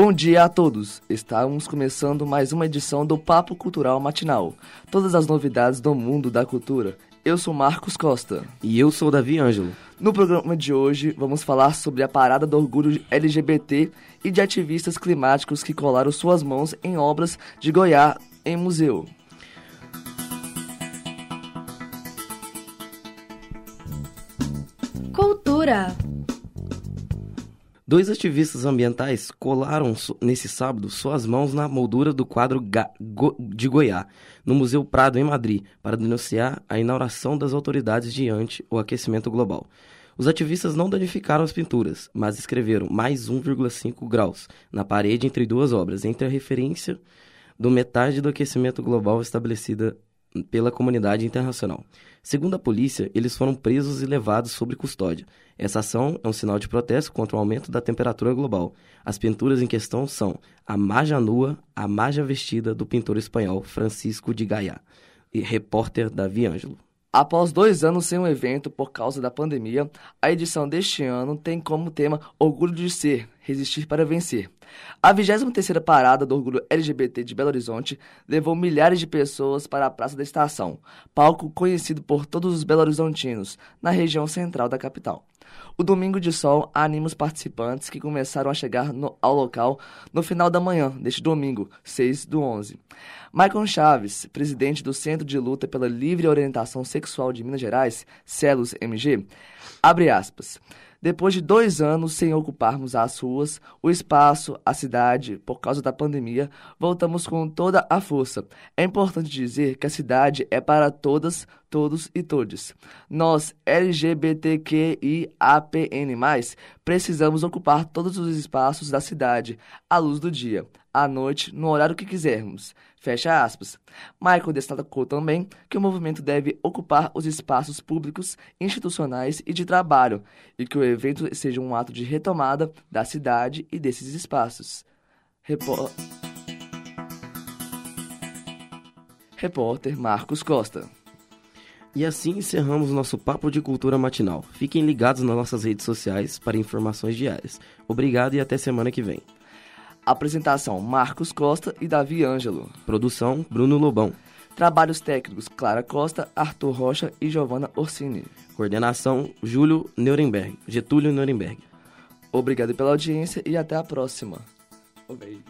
Bom dia a todos! Estamos começando mais uma edição do Papo Cultural Matinal. Todas as novidades do mundo da cultura. Eu sou Marcos Costa. E eu sou Davi Ângelo. No programa de hoje, vamos falar sobre a parada do orgulho LGBT e de ativistas climáticos que colaram suas mãos em obras de Goiás em museu. Cultura. Dois ativistas ambientais colaram nesse sábado suas mãos na moldura do quadro de Goiás, no Museu Prado, em Madrid, para denunciar a inauguração das autoridades diante o aquecimento global. Os ativistas não danificaram as pinturas, mas escreveram mais 1,5 graus na parede entre duas obras, entre a referência do metade do aquecimento global estabelecida pela comunidade internacional. Segundo a polícia, eles foram presos e levados sob custódia. Essa ação é um sinal de protesto contra o aumento da temperatura global. As pinturas em questão são A Maja Nua, A Maja Vestida, do pintor espanhol Francisco de Gaia, e repórter Davi Ângelo. Após dois anos sem um evento por causa da pandemia, a edição deste ano tem como tema Orgulho de Ser, Resistir para Vencer. A 23ª Parada do Orgulho LGBT de Belo Horizonte levou milhares de pessoas para a Praça da Estação, palco conhecido por todos os belo-horizontinos, na região central da capital. O Domingo de Sol anima os participantes que começaram a chegar no, ao local no final da manhã deste domingo, 6 do 11. Michael Chaves, presidente do Centro de Luta pela Livre Orientação Sexual de Minas Gerais, CELUS MG, abre aspas. Depois de dois anos sem ocuparmos as ruas, o espaço, a cidade, por causa da pandemia, voltamos com toda a força. É importante dizer que a cidade é para todas, todos e todes. Nós, LGBTQIAPN+, precisamos ocupar todos os espaços da cidade, à luz do dia, à noite, no horário que quisermos. Fecha aspas. Michael destacou também que o movimento deve ocupar os espaços públicos, institucionais e de trabalho, e que o evento seja um ato de retomada da cidade e desses espaços. Repó... Repórter Marcos Costa. E assim encerramos nosso Papo de Cultura Matinal. Fiquem ligados nas nossas redes sociais para informações diárias. Obrigado e até semana que vem. Apresentação: Marcos Costa e Davi Ângelo. Produção: Bruno Lobão. Trabalhos técnicos: Clara Costa, Arthur Rocha e Giovanna Orsini. Coordenação: Júlio Nuremberg, Getúlio Nuremberg. Obrigado pela audiência e até a próxima. Um beijo.